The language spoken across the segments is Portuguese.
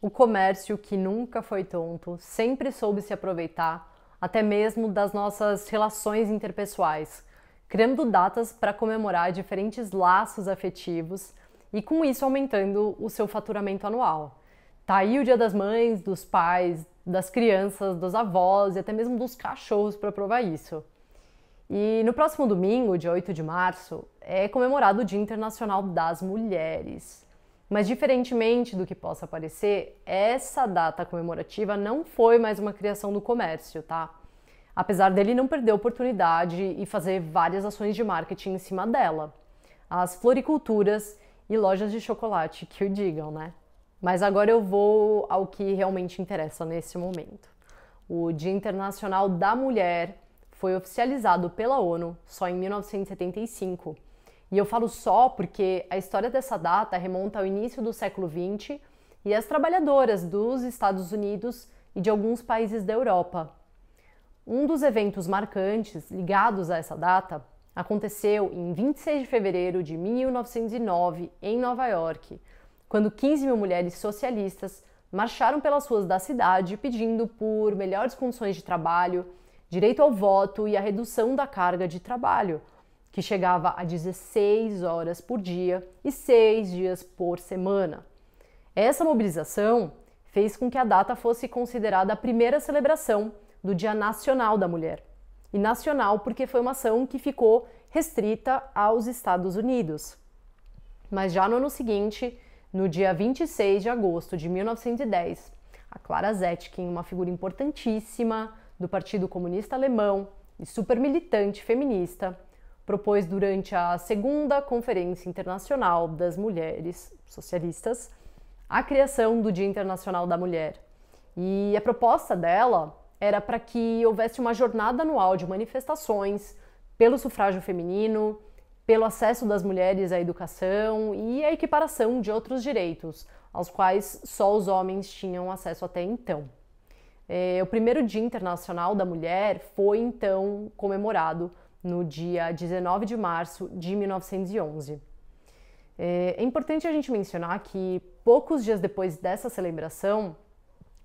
O comércio, que nunca foi tonto, sempre soube se aproveitar até mesmo das nossas relações interpessoais, criando datas para comemorar diferentes laços afetivos e com isso aumentando o seu faturamento anual. Tá aí o Dia das Mães, dos pais, das crianças, dos avós e até mesmo dos cachorros para provar isso. E no próximo domingo, dia 8 de março, é comemorado o Dia Internacional das Mulheres. Mas, diferentemente do que possa parecer, essa data comemorativa não foi mais uma criação do comércio, tá? Apesar dele não perder a oportunidade e fazer várias ações de marketing em cima dela. As floriculturas e lojas de chocolate que o digam, né? Mas agora eu vou ao que realmente interessa nesse momento. O Dia Internacional da Mulher foi oficializado pela ONU só em 1975 e eu falo só porque a história dessa data remonta ao início do século XX e as trabalhadoras dos Estados Unidos e de alguns países da Europa. Um dos eventos marcantes ligados a essa data aconteceu em 26 de fevereiro de 1909 em Nova York, quando 15 mil mulheres socialistas marcharam pelas ruas da cidade pedindo por melhores condições de trabalho, direito ao voto e a redução da carga de trabalho que chegava a 16 horas por dia e 6 dias por semana. Essa mobilização fez com que a data fosse considerada a primeira celebração do Dia Nacional da Mulher. E nacional porque foi uma ação que ficou restrita aos Estados Unidos. Mas já no ano seguinte, no dia 26 de agosto de 1910, a Clara Zetkin, uma figura importantíssima do Partido Comunista Alemão e super militante feminista, propôs durante a segunda Conferência Internacional das Mulheres Socialistas a criação do Dia Internacional da Mulher. E a proposta dela era para que houvesse uma jornada anual de manifestações pelo sufrágio feminino, pelo acesso das mulheres à educação e a equiparação de outros direitos, aos quais só os homens tinham acesso até então. É, o primeiro Dia Internacional da Mulher foi então comemorado no dia 19 de março de 1911. É, é importante a gente mencionar que poucos dias depois dessa celebração,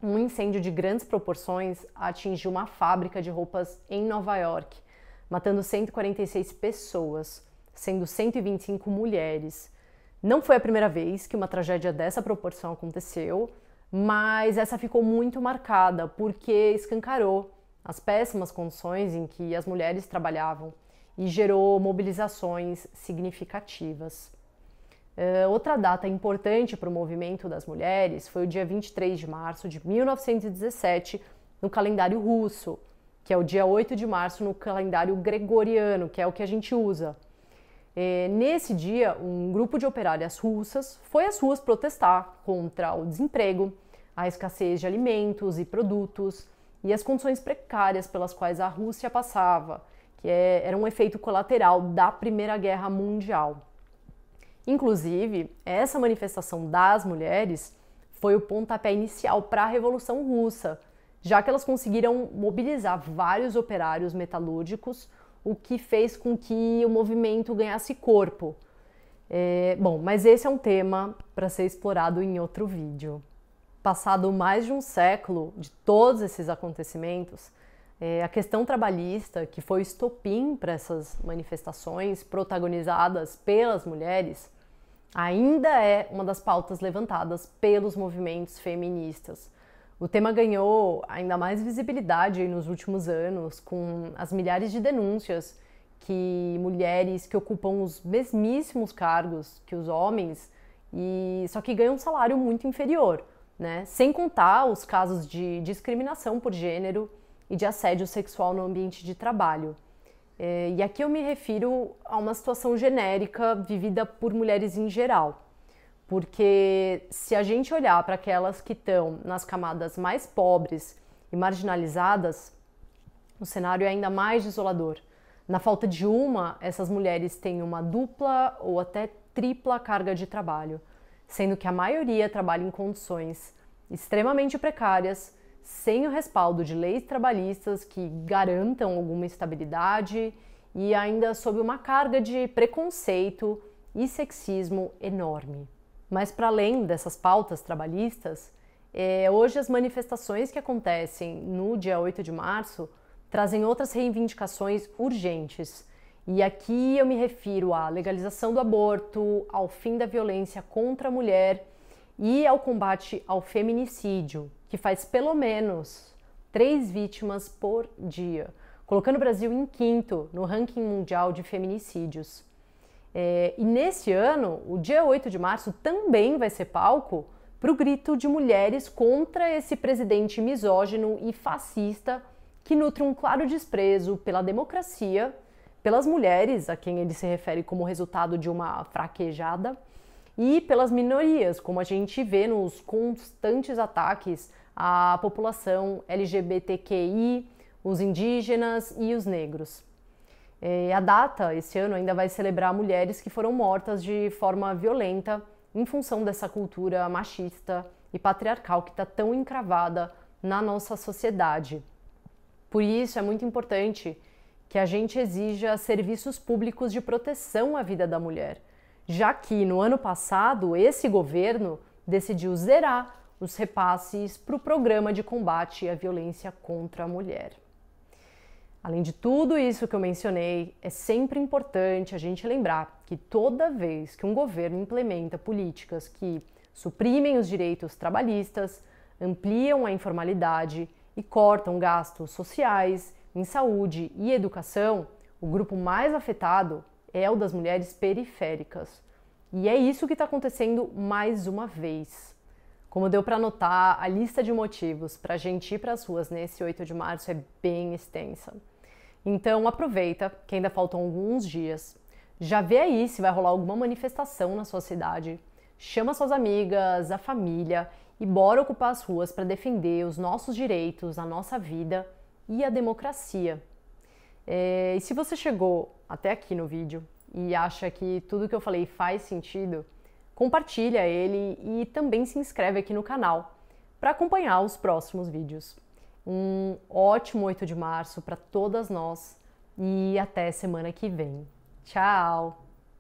um incêndio de grandes proporções atingiu uma fábrica de roupas em Nova York, matando 146 pessoas, sendo 125 mulheres. Não foi a primeira vez que uma tragédia dessa proporção aconteceu, mas essa ficou muito marcada porque escancarou as péssimas condições em que as mulheres trabalhavam e gerou mobilizações significativas. Uh, outra data importante para o movimento das mulheres foi o dia 23 de março de 1917 no calendário russo, que é o dia 8 de março no calendário gregoriano, que é o que a gente usa. E, nesse dia, um grupo de operárias russas foi às ruas protestar contra o desemprego, a escassez de alimentos e produtos, e as condições precárias pelas quais a Rússia passava, que é, era um efeito colateral da Primeira Guerra Mundial. Inclusive, essa manifestação das mulheres foi o pontapé inicial para a Revolução Russa, já que elas conseguiram mobilizar vários operários metalúrgicos, o que fez com que o movimento ganhasse corpo. É, bom, mas esse é um tema para ser explorado em outro vídeo passado mais de um século de todos esses acontecimentos, é, a questão trabalhista, que foi estopim para essas manifestações protagonizadas pelas mulheres, ainda é uma das pautas levantadas pelos movimentos feministas. O tema ganhou ainda mais visibilidade nos últimos anos, com as milhares de denúncias que mulheres que ocupam os mesmíssimos cargos que os homens, e só que ganham um salário muito inferior né? Sem contar os casos de discriminação por gênero e de assédio sexual no ambiente de trabalho. É, e aqui eu me refiro a uma situação genérica vivida por mulheres em geral. Porque se a gente olhar para aquelas que estão nas camadas mais pobres e marginalizadas, o cenário é ainda mais desolador. Na falta de uma, essas mulheres têm uma dupla ou até tripla carga de trabalho sendo que a maioria trabalha em condições extremamente precárias, sem o respaldo de leis trabalhistas que garantam alguma estabilidade e ainda sob uma carga de preconceito e sexismo enorme. Mas para além dessas pautas trabalhistas, É, hoje, as manifestações que acontecem no dia 8 de março trazem outras reivindicações urgentes. E aqui eu me refiro à legalização do aborto, ao fim da violência contra a mulher e ao combate ao feminicídio, que faz pelo menos três vítimas por dia, colocando o Brasil em quinto no ranking mundial de feminicídios. É, e nesse ano, o dia 8 de março também vai ser palco para o grito de mulheres contra esse presidente misógino e fascista que nutre um claro desprezo pela democracia, pelas mulheres, a quem ele se refere como resultado de uma fraquejada, e pelas minorias, como a gente vê nos constantes ataques à população LGBTQI, os indígenas e os negros. É, a data, esse ano, ainda vai celebrar mulheres que foram mortas de forma violenta em função dessa cultura machista e patriarcal que está tão encravada na nossa sociedade. Por isso, é muito importante que a gente exija serviços públicos de proteção à vida da mulher, já que no ano passado esse governo decidiu zerar os repasses para o programa de combate à violência contra a mulher. Além de tudo isso que eu mencionei, é sempre importante a gente lembrar que toda vez que um governo implementa políticas que suprimem os direitos trabalhistas, ampliam a informalidade e cortam gastos sociais em saúde e educação, o grupo mais afetado é o das mulheres periféricas. E é isso que está acontecendo mais uma vez. Como deu para notar, a lista de motivos para a gente ir para as ruas nesse 8 de março é bem extensa. Então aproveita que ainda faltam alguns dias. Já vê aí se vai rolar alguma manifestação na sua cidade. Chama suas amigas, a família e bora ocupar as ruas para defender os nossos direitos, a nossa vida e a democracia. É, e se você chegou até aqui no vídeo e acha que tudo que eu falei faz sentido, compartilha ele e também se inscreve aqui no canal para acompanhar os próximos vídeos. Um ótimo 8 de março para todas nós e até semana que vem. Tchau!